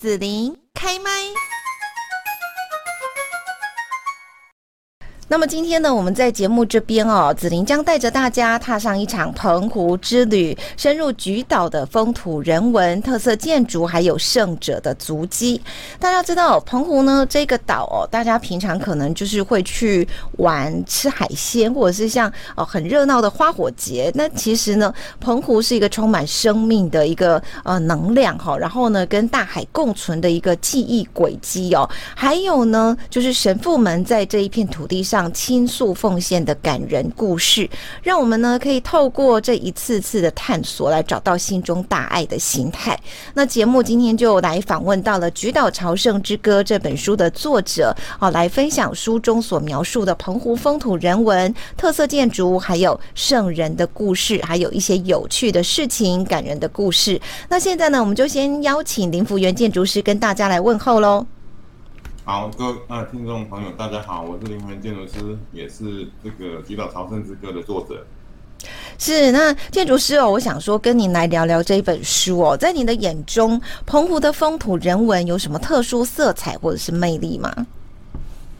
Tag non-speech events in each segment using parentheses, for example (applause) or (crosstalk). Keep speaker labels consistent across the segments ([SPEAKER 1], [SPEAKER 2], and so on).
[SPEAKER 1] 子琳开麦。那么今天呢，我们在节目这边哦，子琳将带着大家踏上一场澎湖之旅，深入菊岛的风土人文、特色建筑，还有胜者的足迹。大家知道澎湖呢这个岛哦，大家平常可能就是会去玩吃海鲜，或者是像哦很热闹的花火节。那其实呢，澎湖是一个充满生命的一个呃能量哈，然后呢跟大海共存的一个记忆轨迹哦，还有呢就是神父们在这一片土地上。倾诉奉献的感人故事，让我们呢可以透过这一次次的探索，来找到心中大爱的形态。那节目今天就来访问到了《菊岛朝圣之歌》这本书的作者，哦，来分享书中所描述的澎湖风土人文、特色建筑，还有圣人的故事，还有一些有趣的事情、感人的故事。那现在呢，我们就先邀请林福元建筑师跟大家来问候喽。
[SPEAKER 2] 好，各位啊，听众朋友，大家好，我是林福元建筑师，也是这个《菊岛朝圣之歌》的作者。
[SPEAKER 1] 是，那建筑师哦，我想说跟您来聊聊这一本书哦，在你的眼中，澎湖的风土人文有什么特殊色彩或者是魅力吗？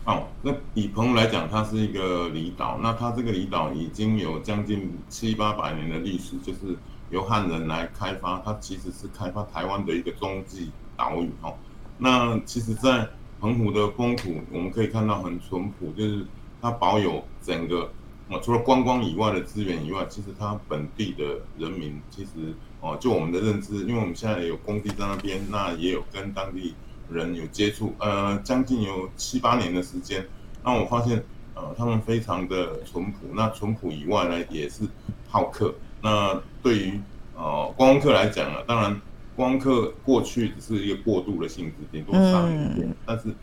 [SPEAKER 2] 哦，那以澎湖来讲，它是一个离岛，那它这个离岛已经有将近七八百年的历史，就是由汉人来开发，它其实是开发台湾的一个中继岛屿哦。那其实，在澎湖的风土，我们可以看到很淳朴，就是它保有整个啊，除了观光以外的资源以外，其实它本地的人民，其实哦，就我们的认知，因为我们现在有工地在那边，那也有跟当地人有接触，呃，将近有七八年的时间，那我发现呃，他们非常的淳朴，那淳朴以外呢，也是好客。那对于呃观光客来讲啊，当然。光客过去只是一个过渡的性质，顶多三年，但是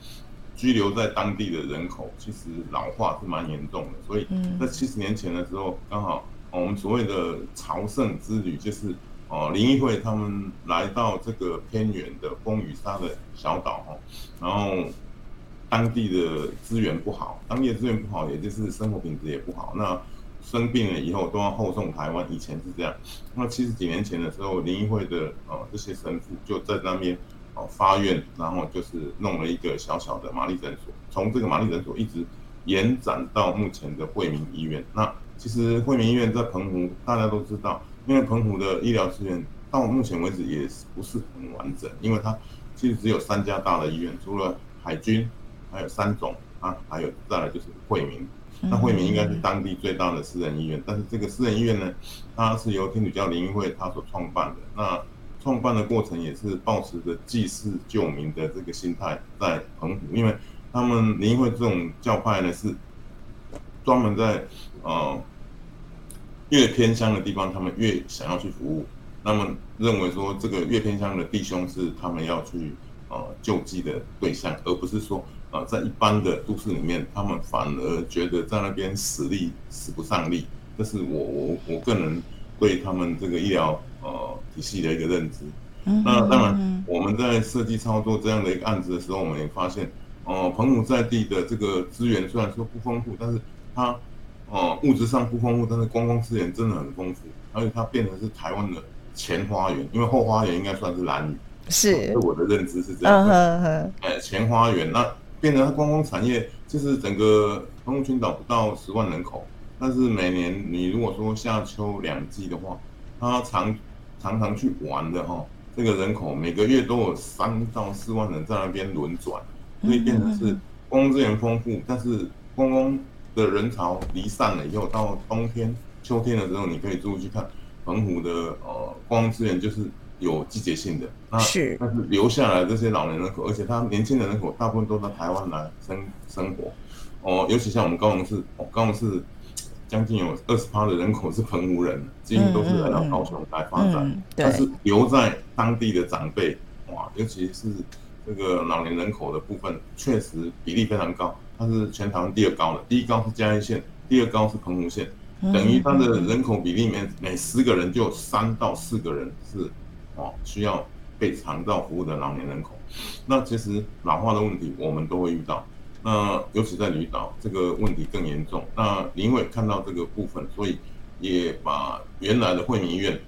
[SPEAKER 2] 居留在当地的人口其实老化是蛮严重的，所以在七十年前的时候，刚好我们所谓的朝圣之旅，就是哦林义会他们来到这个偏远的风雨沙的小岛哈，然后当地的资源不好，当地的资源不好，也就是生活品质也不好，那。生病了以后都要后送台湾，以前是这样。那七十几年前的时候，灵医会的呃这些神父就在那边哦发愿，然后就是弄了一个小小的玛丽诊所，从这个玛丽诊所一直延展到目前的惠民医院。那其实惠民医院在澎湖大家都知道，因为澎湖的医疗资源到目前为止也不是很完整，因为它其实只有三家大的医院，除了海军，还有三总啊，还有再来就是惠民。那惠民应该是当地最大的私人医院，但是这个私人医院呢，它是由天主教灵医会它所创办的。那创办的过程也是抱持着济世救民的这个心态在澎湖，因为他们灵医会这种教派呢是专门在呃越偏乡的地方，他们越想要去服务，那么认为说这个越偏乡的弟兄是他们要去呃救济的对象，而不是说。呃，在一般的都市里面，他们反而觉得在那边使力使不上力，这是我我我个人对他们这个医疗呃体系的一个认知。那当然，我们在设计操作这样的一个案子的时候，我们也发现，呃，澎湖在地的这个资源虽然说不丰富，但是它呃物质上不丰富，但是观光资源真的很丰富，而且它变成是台湾的前花园，因为后花园应该算是蓝屿。是，我的认知是这样。嗯哼哼。哎，前花园那。变成它观光产业，就是整个澎湖群岛不到十万人口，但是每年你如果说夏秋两季的话，它常常常去玩的哈，这个人口每个月都有三到四万人在那边轮转，所以变成是观光资源丰富，但是观光的人潮离散了以后，到冬天、秋天的时候，你可以注意去看澎湖的呃观光资源就是。有季节性的，那是，但是留下来这些老年人口，而且他年轻的人口大部分都在台湾来生生活，哦，尤其像我们高雄市，哦，高雄市将近有二十趴的人口是澎湖人，几乎都是来到高雄来发展，嗯嗯嗯、但是留在当地的长辈，哇，尤其是这个老年人口的部分，确实比例非常高，它是全台湾第二高的，第一高是嘉义县，第二高是澎湖县，等于它的人口比例里面每十个人就有三到四个人是。哦，需要被长照服务的老年人口，那其实老化的问题我们都会遇到，那尤其在离岛这个问题更严重。那因为看到这个部分，所以也把原来的惠民医院，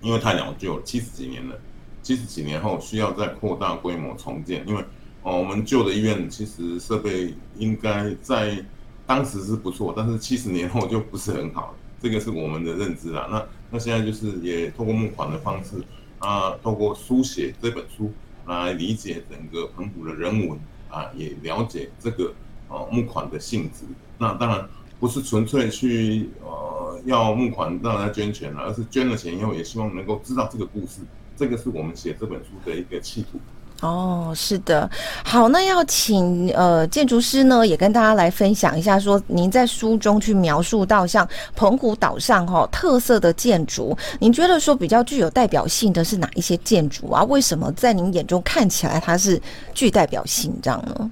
[SPEAKER 2] 因为太老旧，七十几年了，七十几年后需要再扩大规模重建，因为哦，我们旧的医院其实设备应该在当时是不错，但是七十年后就不是很好，这个是我们的认知啦。那那现在就是也透过募款的方式啊，透过书写这本书来理解整个澎湖的人文啊，也了解这个呃募款的性质。那当然不是纯粹去呃要募款让大家捐钱了，而是捐了钱以后也希望能够知道这个故事。这个是我们写这本书的一个企图。
[SPEAKER 1] 哦，是的，好，那要请呃建筑师呢也跟大家来分享一下，说您在书中去描述到像澎湖岛上哈、哦、特色的建筑，您觉得说比较具有代表性的是哪一些建筑啊？为什么在您眼中看起来它是具代表性这样呢？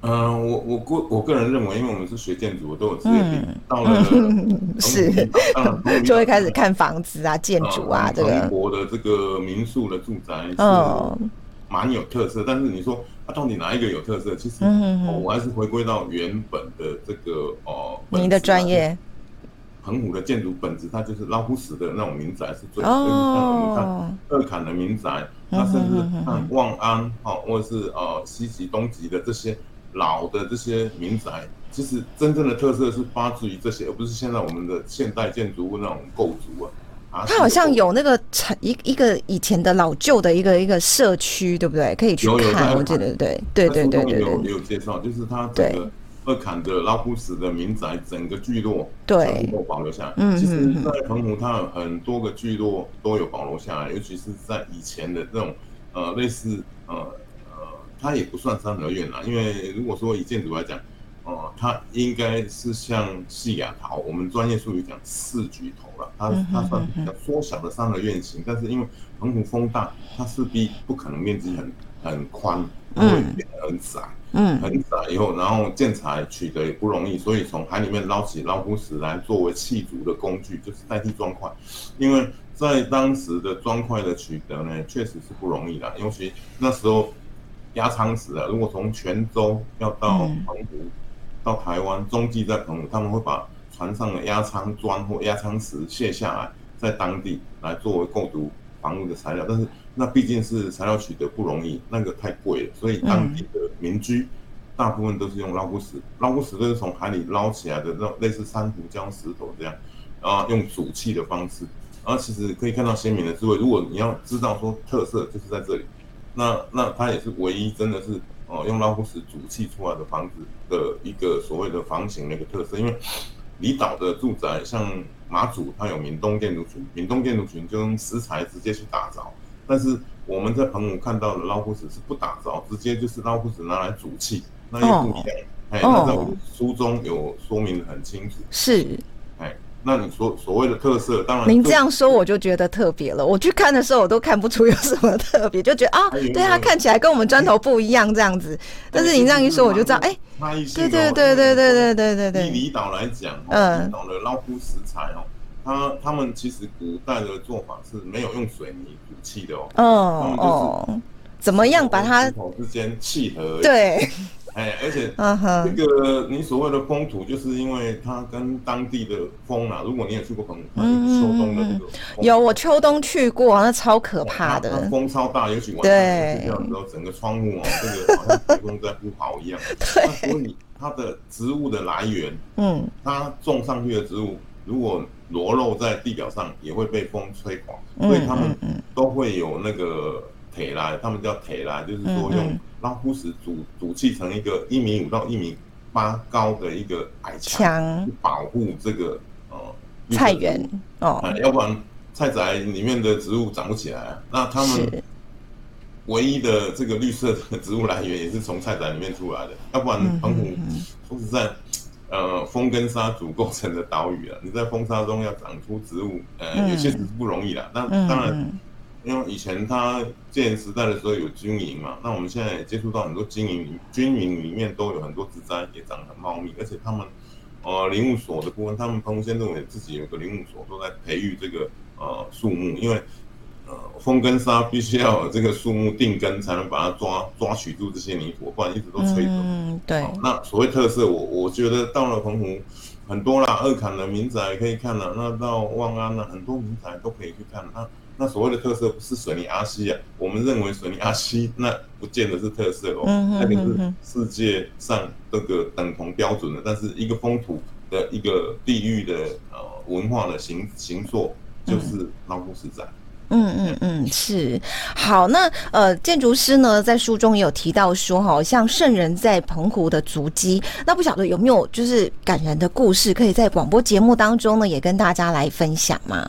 [SPEAKER 2] 嗯、呃，我我个我个人认为，因为我们是学建筑，都有职业病，嗯、(laughs) 到了
[SPEAKER 1] 是，就会开始看房子啊、建筑啊，这个
[SPEAKER 2] 中国的这个民宿的住宅是蛮有特色。嗯、但是你说它、啊、到底哪一个有特色？其实、嗯哦、我还是回归到原本的这个哦，
[SPEAKER 1] 您的专业，
[SPEAKER 2] 澎湖的建筑本质，它就是老虎石的那种民宅是最哦。你看二坎的民宅，它甚至看望安哦，或者是呃西极、东极的这些。老的这些民宅，其实真正的特色是发自于这些，而不是现在我们的现代建筑物那种构筑啊。啊，
[SPEAKER 1] 它好像有那个城一一个以前的老旧的一个一个社区，对不对？可以去看，我记得对对对对对
[SPEAKER 2] 有有介绍，就是它这个二坎的老朴实的民宅，整个聚落对都保留下来。嗯，其实，在澎湖，它有很多个聚落都有保留下来，尤其是在以前的这种呃类似呃呃。它也不算三合院啦，因为如果说以建筑来讲，哦、呃，它应该是像细牙桃，我们专业术语讲四举头了，它它算比较缩小的三合院型，但是因为澎湖风大，它势必不可能面积很很宽，它会变得很窄，嗯，很窄以后，然后建材取得也不容易，所以从海里面捞起捞枯石来作为砌筑的工具，就是代替砖块，因为在当时的砖块的取得呢，确实是不容易的，尤其那时候。压舱石啊，如果从泉州要到澎湖，嗯、到台湾，中继在澎湖，他们会把船上的压舱砖或压舱石卸下来，在当地来作为构筑房屋的材料。但是那毕竟是材料取得不容易，那个太贵了，所以当地的民居大部分都是用捞枯石。捞枯石都是从海里捞起来的那种类似珊瑚礁石头这样，然后用煮砌的方式，然后其实可以看到鲜明的智慧。如果你要知道说特色，就是在这里。那那它也是唯一真的是哦用老虎石煮砌出来的房子的一个所谓的房型的一个特色，因为离岛的住宅像马祖，它有闽东建筑群，闽东建筑群就用石材直接去打造，但是我们在澎湖看到的老虎石是不打造，直接就是老虎石拿来煮砌，那又不一样。哎、哦，那在我书中有说明得很清楚。
[SPEAKER 1] 是。
[SPEAKER 2] 那你说所谓的特色，当然
[SPEAKER 1] 您这样说我就觉得特别了。我去看的时候，我都看不出有什么特别，就觉得啊，对它看起来跟我们砖头不一样这样子。但是您这样一说，我就知道，哎，对对对对对对对对对。
[SPEAKER 2] 以离岛来讲，嗯，离岛的捞枯石材哦，他他们其实古代的做法是没有用水泥补砌的哦。哦哦，
[SPEAKER 1] 怎么样把它
[SPEAKER 2] 之间契合？
[SPEAKER 1] 对。
[SPEAKER 2] 哎，而且这个你所谓的风土，就是因为它跟当地的风啊。如果你也去过澎湖，秋冬的那个，
[SPEAKER 1] 有我秋冬去过，那超可怕的，
[SPEAKER 2] 风超大，尤其晚上睡觉的时候，整个窗户哦，(laughs) 这个好像台风在呼号一样。对，所以它的植物的来源，嗯，它种上去的植物，如果裸露在地表上，也会被风吹垮，所以他们都会有那个铁啦，他们叫铁啦，就是说用。老朴石组组砌成一个一米五到一米八高的一个矮墙，去保护这个呃
[SPEAKER 1] 菜园哦，
[SPEAKER 2] 要不然菜宅里面的植物长不起来啊。那他们唯一的这个绿色的植物来源也是从菜宅里面出来的，要不然澎湖说实在，呃，风跟沙组构成的岛屿啊，你在风沙中要长出植物，呃，有些是不容易的。那当然。因为以前他建时代的时候有军营嘛，那我们现在也接触到很多军营，军营里面都有很多植栽，也长得很茂密，而且他们，呃，林务所的部分，他们澎湖县政府自己有个林务所，都在培育这个呃树木，因为呃风跟沙必须要有这个树木定根，才能把它抓抓取住这些泥土，不然一直都吹走。
[SPEAKER 1] 嗯，对。
[SPEAKER 2] 那所谓特色，我我觉得到了澎湖很多啦，二坎的民宅可以看了，那到望安了，很多民宅都可以去看，那。那所谓的特色不是水泥阿西啊，我们认为水泥阿西那不见得是特色哦，那个是世界上这个等同标准的，但是一个风土的一个地域的呃文化的形形塑就是捞夫石仔。
[SPEAKER 1] 嗯嗯嗯，是好。那呃，建筑师呢在书中也有提到说，哈，像圣人在澎湖的足迹，那不晓得有没有就是感人的故事，可以在广播节目当中呢也跟大家来分享吗？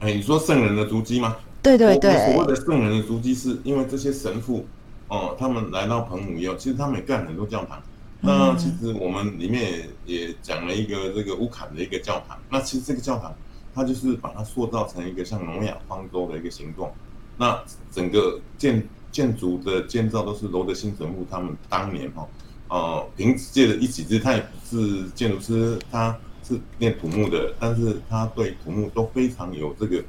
[SPEAKER 2] 哎，你说圣人的足迹吗？
[SPEAKER 1] 对对对，
[SPEAKER 2] 所谓的圣人的足迹，是因为这些神父哦、呃，他们来到彭姆以后，其实他们也干很多教堂。那其实我们里面也也讲了一个这个乌坎的一个教堂。那其实这个教堂。它就是把它塑造成一个像诺亚方舟的一个形状，那整个建建筑的建造都是罗德新神父他们当年哈，呃，凭借着一己之力，他也不是建筑师，他是念土木的，但是他对土木都非常有这个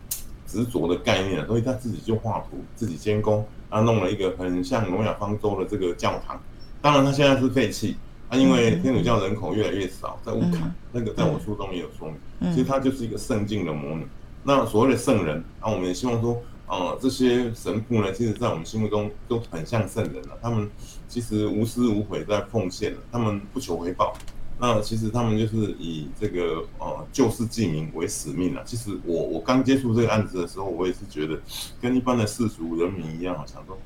[SPEAKER 2] 执着的概念，所以他自己就画图，自己监工，他弄了一个很像诺亚方舟的这个教堂，当然他现在是废弃。那、啊、因为天主教人口越来越少，在乌坎、嗯、那个，在我书中也有说明，嗯、其实它就是一个圣境的模拟。那所谓的圣人，啊，我们也希望说，呃，这些神父呢，其实在我们心目中都很像圣人了。他们其实无私无悔在奉献，他们不求回报。那其实他们就是以这个呃救世济民为使命了。其实我我刚接触这个案子的时候，我也是觉得跟一般的世俗人民一样，好像说，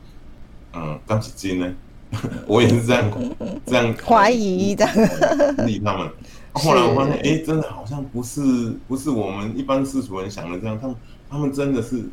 [SPEAKER 2] 嗯，刚起金呢。(laughs) 我也是这样这样 (laughs)
[SPEAKER 1] 怀疑的，
[SPEAKER 2] 理他们。(laughs) 后来我发现，哎、欸，真的好像不是不是我们一般世俗人想的这样。他们他们真的是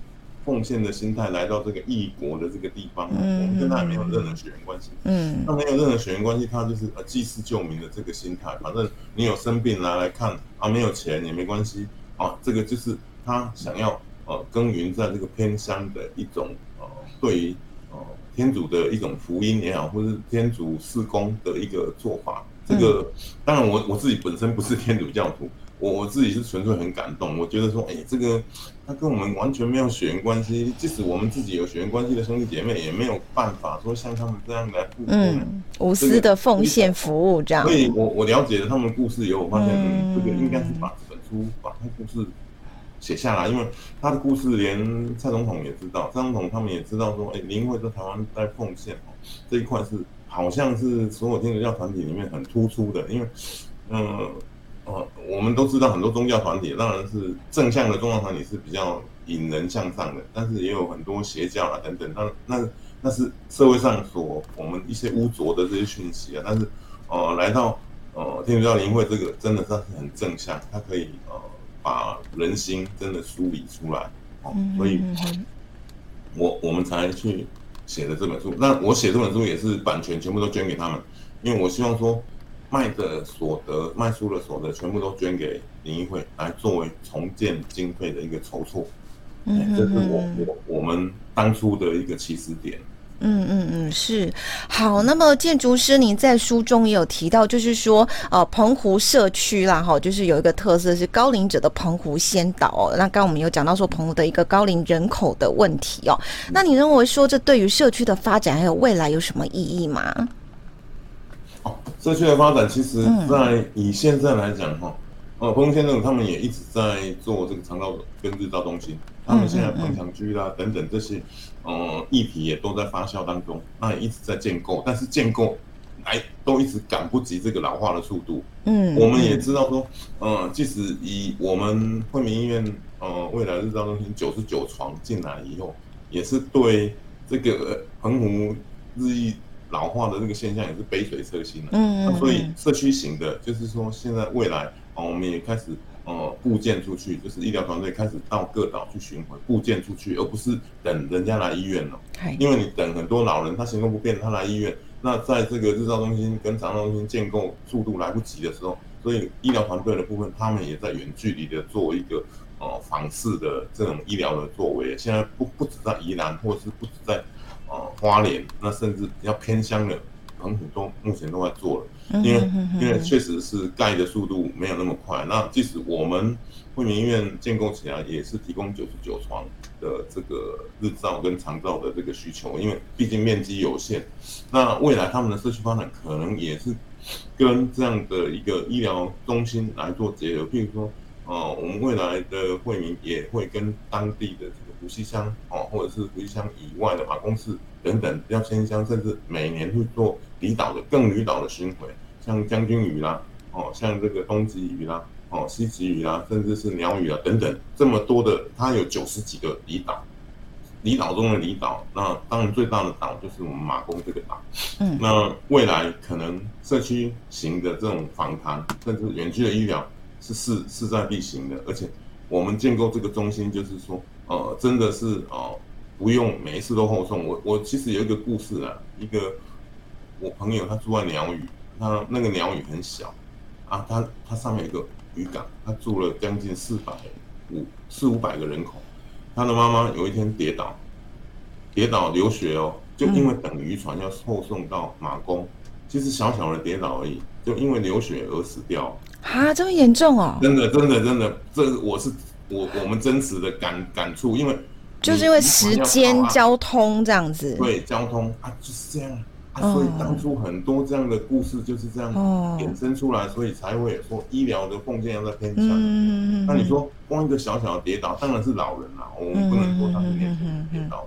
[SPEAKER 2] 奉献的心态来到这个异国的这个地方，嗯、我们跟他也没有任何血缘关系。嗯，他没有任何血缘关系，他就是呃济世救民的这个心态。反正你有生病拿来看啊，没有钱也没关系啊。这个就是他想要呃耕耘在这个偏乡的一种呃对于呃。天主的一种福音也好，或是天主施工的一个做法，这个当然我我自己本身不是天主教徒，我我自己是纯粹很感动。我觉得说，哎，这个他跟我们完全没有血缘关系，即使我们自己有血缘关系的兄弟姐妹，也没有办法说像他们这样来付出，
[SPEAKER 1] 嗯，无私的奉献服务这样。
[SPEAKER 2] 所以我我了解了他们的故事以后，我发现，嗯，这个应该是把这本书把他故事。写下来，因为他的故事连蔡总统也知道，蔡总统他们也知道说，哎，林会在台湾在奉献哦，这一块是好像是所有天主教团体里面很突出的，因为，嗯，呃，我们都知道很多宗教团体，当然是正向的宗教团体是比较引人向上的，但是也有很多邪教啊等等，那那那是社会上所我们一些污浊的这些讯息啊，但是，呃，来到呃天主教灵会这个真的是很正向，它可以呃。把人心真的梳理出来，哦，所以，我我们才去写的这本书。那我写这本书也是版权全部都捐给他们，因为我希望说，卖的所得、卖出的所得全部都捐给灵医会，来作为重建经费的一个筹措。嗯，这是我我我们当初的一个起始点。
[SPEAKER 1] 嗯嗯嗯，是好。那么建筑师，您在书中也有提到，就是说，呃，澎湖社区啦，哈，就是有一个特色是高龄者的澎湖先导哦。那刚刚我们有讲到说，澎湖的一个高龄人口的问题哦。那你认为说，这对于社区的发展还有未来有什么意义吗？
[SPEAKER 2] 哦，社区的发展，其实在以现在来讲，哈、嗯，呃，澎湖县政府他们也一直在做这个长照跟日照中心。他们现在棚墙区啦等等这些，呃，议题也都在发酵当中，那也一直在建构，但是建构来都一直赶不及这个老化的速度。嗯，我们也知道说，呃，即使以我们惠民医院呃未来日照中心九十九床进来以后，也是对这个澎湖日益老化的这个现象也是杯水车薪了。嗯，那所以社区型的，就是说现在未来哦，我们也开始。呃，布建出去，就是医疗团队开始到各岛去巡回，布建出去，而不是等人家来医院了。因为你等很多老人，他行动不便，他来医院，那在这个日照中心跟长照中心建构速度来不及的时候，所以医疗团队的部分，他们也在远距离的做一个呃访视的这种医疗的作为。现在不不止在宜兰，或者是不止在呃花莲，那甚至比较偏乡的。很多目前都在做了，因为因为确实是盖的速度没有那么快。那即使我们惠民医院建构起来，也是提供九十九床的这个日照跟长照的这个需求，因为毕竟面积有限。那未来他们的社区发展可能也是跟这样的一个医疗中心来做结合。譬如说，呃，我们未来的惠民也会跟当地的这个福兴乡哦，或者是福兴乡以外的马公市等等比较偏乡，甚至每年会做离岛的更离岛的巡回，像将军鱼啦，哦，像这个东极鱼啦，哦，西极鱼啦，甚至是鸟屿啊等等，这么多的，它有九十几个离岛。离岛中的离岛，那当然最大的岛就是我们马公这个岛。嗯，那未来可能社区型的这种访谈，甚至远距的医疗是势势在必行的。而且我们建构这个中心，就是说，呃，真的是呃，不用每一次都后送。我我其实有一个故事啊，一个我朋友他住在鸟屿，他那个鸟屿很小啊，他他上面有个渔港，他住了将近四百五四五百个人口。他的妈妈有一天跌倒，跌倒流血哦，就因为等渔船要后送到马公，其实小小的跌倒而已，就因为流血而死掉。
[SPEAKER 1] 啊，这么严重哦？
[SPEAKER 2] 真的，真的，真的，这我是我我们真实的感感触，因为
[SPEAKER 1] 就是因为时间交通这样子。
[SPEAKER 2] 对，交通啊，就是这样。啊，所以当初很多这样的故事就是这样衍生出来，所以才会说医疗的贡献要在偏乡。嗯，那你说光一个小小的跌倒，当然是老人啦，我们不能说他是年轻人跌倒，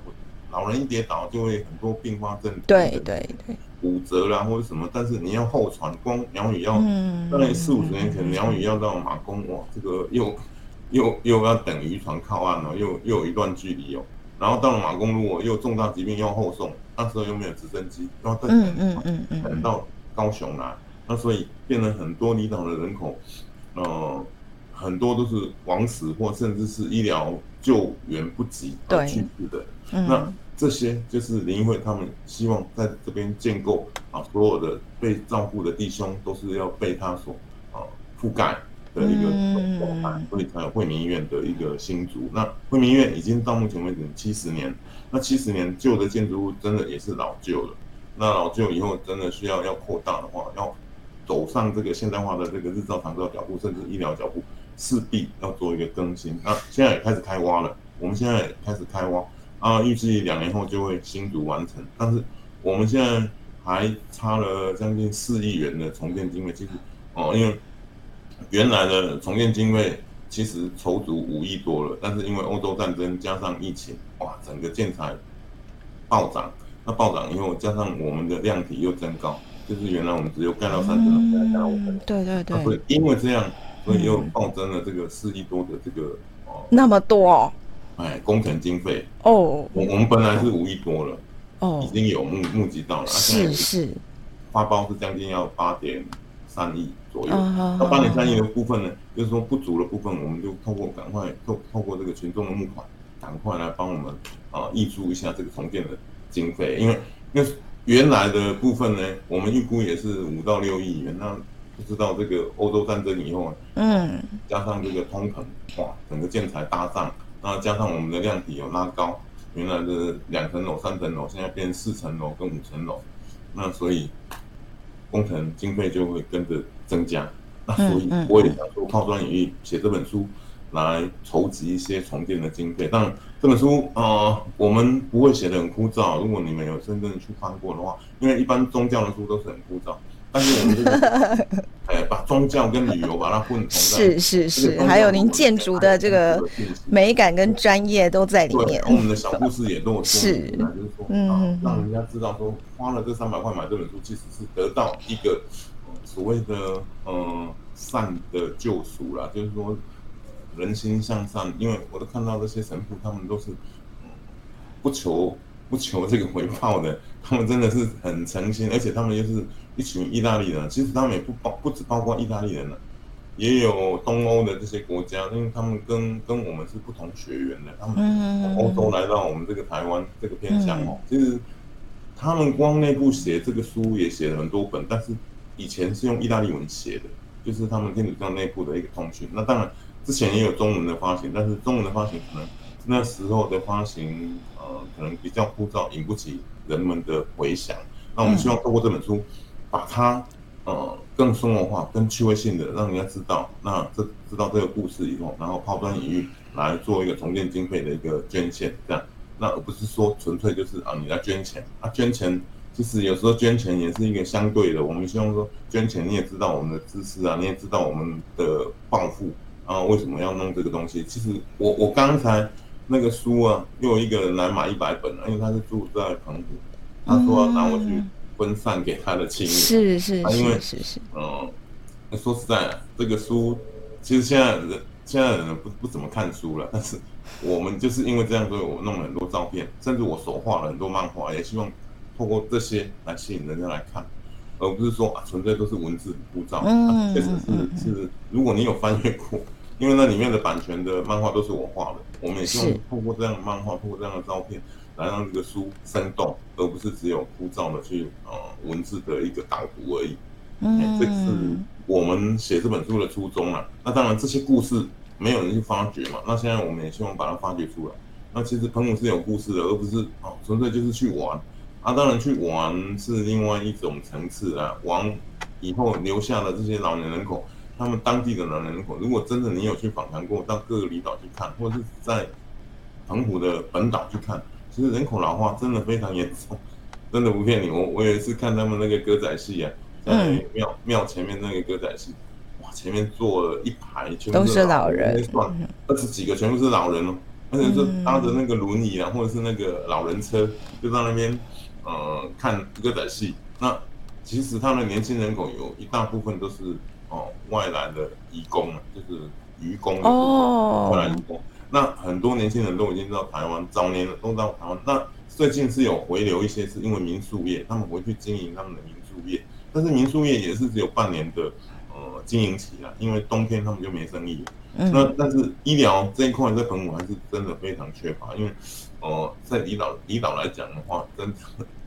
[SPEAKER 2] 老人一跌倒就会很多并发症，
[SPEAKER 1] 对对对，
[SPEAKER 2] 骨折啦或者什么。但是你要后传，光鸟语要，大概四五十年前鸟语要到马公，哇，这个又 (laughs) 又又要等渔船靠岸了，又又有一段距离哦。然后到了马公，如果又重大疾病要后送。那时候又没有直升机，然后等等等到高雄来，那所以变成很多离岛的人口，呃，很多都是枉死或甚至是医疗救援不及而去世的。那这些就是联谊会他们希望在这边建构啊，所有的被照顾的弟兄都是要被他所啊覆盖的一个状态，所以才有惠民医院的一个新竹。那惠民医院已经到目前为止七十年。那七十年旧的建筑物真的也是老旧了，那老旧以后真的需要要扩大的话，要走上这个现代化的这个日照长照脚步，甚至医疗脚步，势必要做一个更新。那现在也开始开挖了，我们现在也开始开挖啊，预计两年后就会新竹完成。但是我们现在还差了将近四亿元的重建经费，其实哦，因为原来的重建经费。其实筹足五亿多了，但是因为欧洲战争加上疫情，哇，整个建材暴涨。那暴涨以后，加上我们的量体又增高，就是原来我们只有盖到三层楼，现在盖到五层楼。
[SPEAKER 1] 对对对。
[SPEAKER 2] 所以因为这样，所以又暴增了这个四亿多的这个哦。
[SPEAKER 1] 那么多。
[SPEAKER 2] 哎，工程经费
[SPEAKER 1] 哦。
[SPEAKER 2] 我我们本来是五亿多了，哦，已经有募募集到了，
[SPEAKER 1] 是是。
[SPEAKER 2] 发包是将近要八点三亿左右。那八点三亿的部分呢？就是说不足的部分，我们就透过赶快透透过这个群众的募款，赶快来帮我们啊挹注一下这个重建的经费，因为那原来的部分呢，我们预估也是五到六亿元，那不知道这个欧洲战争以后啊，嗯，加上这个通膨，哇，整个建材大涨，那加上我们的量体有拉高，原来的两层楼、三层楼，现在变四层楼跟五层楼，那所以工程经费就会跟着增加。那所以我也想说，抛砖引玉，写这本书来筹集一些重建的经费。但，这本书呃，我们不会写得很枯燥。如果你们有真正去翻过的话，因为一般宗教的书都是很枯燥，但是我们就是，哎，把宗教跟旅游把它混同在。
[SPEAKER 1] 是是是，还有您建筑的这个美感跟专业都在里面。
[SPEAKER 2] 我们的小故事也跟我说明，就是说，嗯，让人家知道说，花了这三百块买这本书，其实是得到一个。所谓的呃善的救赎啦，就是说人心向善，因为我都看到这些神父，他们都是不求不求这个回报的，(laughs) 他们真的是很诚心，而且他们又是一群意大利人，其实他们也不包不只包括意大利人了，也有东欧的这些国家，因为他们跟跟我们是不同血缘的，他们从欧洲来到我们这个台湾这个偏乡哦，其实他们光内部写这个书也写了很多本，但是。以前是用意大利文写的，就是他们天主教内部的一个通讯。那当然之前也有中文的发行，但是中文的发行可能那时候的发行，呃，可能比较枯燥，引不起人们的回响。那我们希望透过这本书，把它呃更生活化、更趣味性的让人家知道。那这知道这个故事以后，然后抛砖引玉来做一个重建经费的一个捐献，这样。那而不是说纯粹就是啊，你来捐钱啊，捐钱。其实有时候捐钱也是一个相对的，我们希望说捐钱，你也知道我们的知识啊，你也知道我们的抱负啊，为什么要弄这个东西？其实我我刚才那个书啊，又有一个人来买一百本，因为他是住在澎湖，他说要拿我去分散给他的亲人。
[SPEAKER 1] 是是是，
[SPEAKER 2] 因为
[SPEAKER 1] 是是。
[SPEAKER 2] 嗯，说实在的，这个书其实现在人现在人不不怎么看书了，但是我们就是因为这样，所以我弄了很多照片，甚至我手画了很多漫画，也希望透过这些来吸引人家来看，而不是说啊纯粹都是文字枯燥。嗯，确实是是，如果你有翻阅过。因为那里面的版权的漫画都是我画的，我们也希望透过这样的漫画，透过这样的照片，来让这个书生动，而不是只有枯燥的去呃文字的一个导读而已。嗯，这是我们写这本书的初衷啊。那当然这些故事没有人去发掘嘛，那现在我们也希望把它发掘出来。那其实澎湖是有故事的，而不是哦纯粹就是去玩。啊，当然去玩是另外一种层次啊，玩以后留下的这些老年人口。他们当地的老年人口，如果真的你有去访谈过，到各个离岛去看，或者是在澎湖的本岛去看，其实人口老化真的非常严重，真的不骗你。我我有一次看他们那个歌仔戏啊，在庙庙前面那个歌仔戏，哇，前面坐了一排全部是老人，算二十几个全部是老人哦，而且是搭着那个轮椅啊，或者是那个老人车，就在那边呃看歌仔戏。那其实他们年轻人口有一大部分都是。哦，外来的移工啊，就是渔工的哦，外来移工。那很多年轻人都已经到台湾，早年的都到台湾。那最近是有回流一些，是因为民宿业，他们回去经营他们的民宿业。但是民宿业也是只有半年的呃经营期啊，因为冬天他们就没生意了。嗯、那但是医疗这一块在澎湖还是真的非常缺乏，因为呃在离岛离岛来讲的话，真的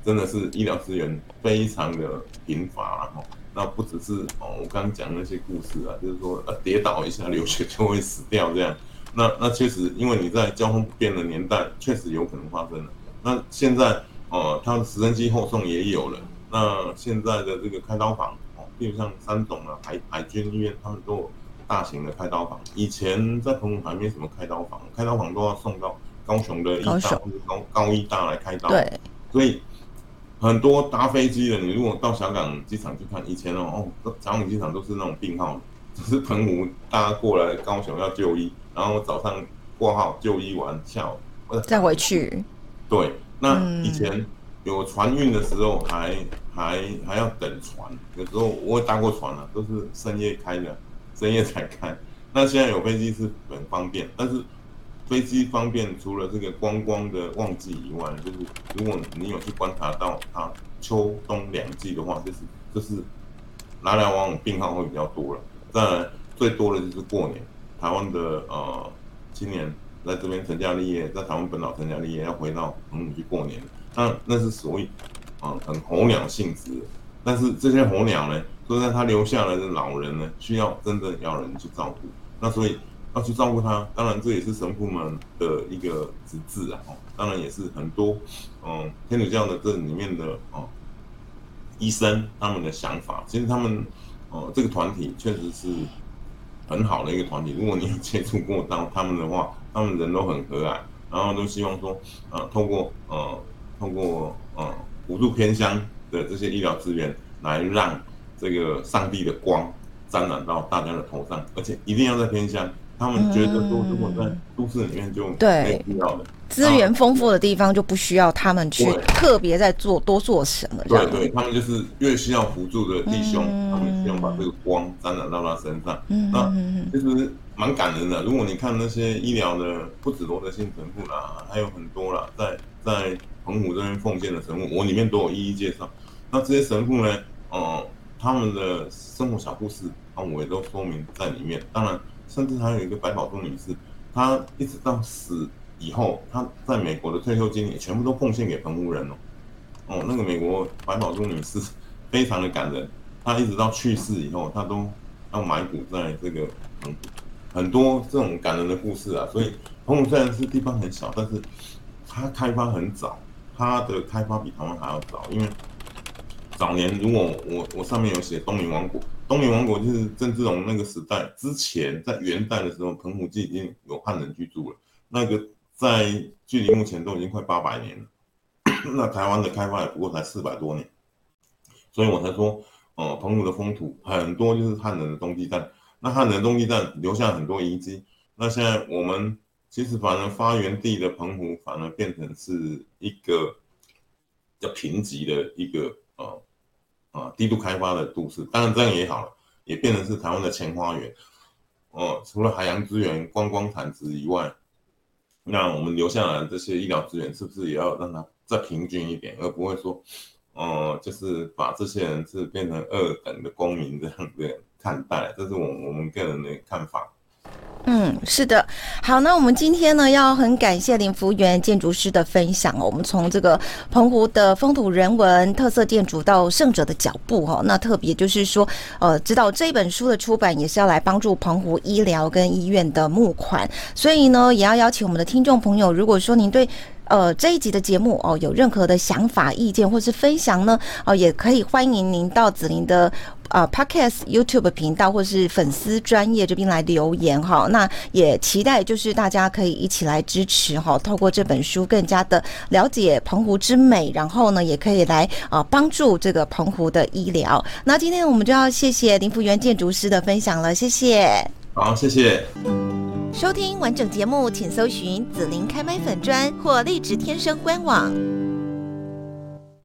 [SPEAKER 2] 真的是医疗资源非常的贫乏，然后。那不只是哦，我刚刚讲那些故事啊，就是说呃跌倒一下流血就会死掉这样。那那确实，因为你在交通不便的年代，确实有可能发生了。那现在哦，它的直升机后送也有了。那现在的这个开刀房哦，比如像三总啊、海海军医院，他们都有大型的开刀房。以前在澎湖还没什么开刀房，开刀房都要送到高雄的医大或者高高医大来开刀。对，所以。很多搭飞机的，你如果到小港机场去看，以前哦，哦，小港机场都是那种病号，(laughs) 就是澎湖大家过来高雄要就医，然后早上挂号就医完，下午
[SPEAKER 1] 再回去。
[SPEAKER 2] 对，那以前有船运的时候还，还还还要等船，有时候我也搭过船啊，都是深夜开的，深夜才开。那现在有飞机是很方便，但是。飞机方便，除了这个观光的旺季以外，就是如果你有去观察到它秋冬两季的话，就是就是来来往往病号会比较多了。当然最多的就是过年，台湾的呃青年在这边成家立业，在台湾本岛成家立业，要回到澎湖去过年，那那是属于啊很候鸟性质。但是这些候鸟呢，说在他留下来的老人呢，需要真正要人去照顾，那所以。要去照顾他，当然这也是神父们的一个职责啊。当然也是很多嗯天主教的这里面的哦医生他们的想法。其实他们哦这个团体确实是很好的一个团体。如果你有接触过到他们的话，他们人都很和蔼，然后都希望说呃通过呃通过呃辅助偏乡的这些医疗资源，来让这个上帝的光沾染到大家的头上，而且一定要在偏乡。他们觉得说，如果在都市里面就没必要的
[SPEAKER 1] 资源丰富的地方，就不需要他们去特别在做多做什么。
[SPEAKER 2] 对对，他们就是越需要辅助的弟兄，他们希望把这个光沾染到他身上。那其实蛮感人的。如果你看那些医疗的，不止罗德信神父啦，还有很多啦，在在澎湖这边奉献的神父，我里面都有一一介绍。那这些神父呢，呃，他们的生活小故事，那我也都说明在里面。当然。甚至还有一个白宝珠女士，她一直到死以后，她在美国的退休金也全部都奉献给澎湖人哦。哦，那个美国白宝珠女士非常的感人，她一直到去世以后，她都要埋骨在这个澎湖。很多这种感人的故事啊。所以澎湖虽然是地方很小，但是它开发很早，它的开发比台湾还要早，因为早年如果我我上面有写东明王国。东明王国就是郑芝龙那个时代之前，在元代的时候，澎湖就已经有汉人居住了。那个在距离目前都已经快八百年了。(coughs) 那台湾的开发也不过才四百多年，所以我才说，呃，澎湖的风土很多就是汉人的冬季站。那汉人冬季站留下很多遗迹。那现在我们其实反而发源地的澎湖反而变成是一个比较贫瘠的一个呃啊低度开发的都市。当然这样也好了，也变成是台湾的前花园。哦，除了海洋资源、观光产值以外，那我们留下来这些医疗资源是不是也要让它再平均一点，而不会说，哦，就是把这些人是变成二等的公民这样子看待？这是我我们个人的看法。
[SPEAKER 1] 嗯，是的，好，那我们今天呢，要很感谢林福源建筑师的分享哦。我们从这个澎湖的风土人文、特色建筑到胜者的脚步哈，那特别就是说，呃，知道这本书的出版也是要来帮助澎湖医疗跟医院的募款，所以呢，也要邀请我们的听众朋友，如果说您对呃这一集的节目哦有任何的想法、意见或是分享呢，哦，也可以欢迎您到子玲的。啊、呃、Podcast YouTube 频道或是粉丝专业这边来留言哈，那也期待就是大家可以一起来支持哈，透过这本书更加的了解澎湖之美，然后呢也可以来啊帮助这个澎湖的医疗。那今天我们就要谢谢林福元建筑师的分享了，谢谢。
[SPEAKER 2] 好，谢谢。
[SPEAKER 1] 收听完整节目，请搜寻紫琳开麦粉专或荔枝天生官网。